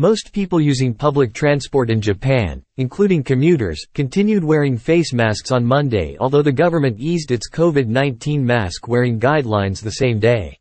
Most people using public transport in Japan, including commuters, continued wearing face masks on Monday although the government eased its COVID-19 mask wearing guidelines the same day.